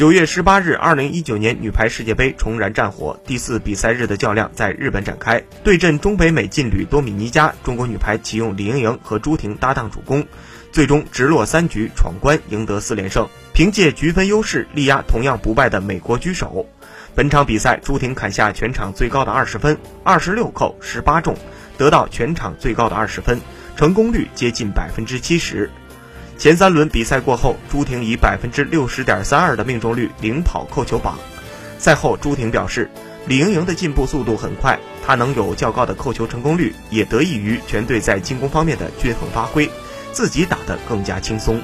九月十八日，二零一九年女排世界杯重燃战火，第四比赛日的较量在日本展开。对阵中北美劲旅多米尼加，中国女排启用李盈莹和朱婷搭档主攻，最终直落三局闯关，赢得四连胜，凭借局分优势力压同样不败的美国居首。本场比赛，朱婷砍下全场最高的二十分，二十六扣十八中，得到全场最高的二十分，成功率接近百分之七十。前三轮比赛过后，朱婷以百分之六十点三二的命中率领跑扣球榜。赛后，朱婷表示，李盈莹的进步速度很快，她能有较高的扣球成功率，也得益于全队在进攻方面的均衡发挥，自己打得更加轻松。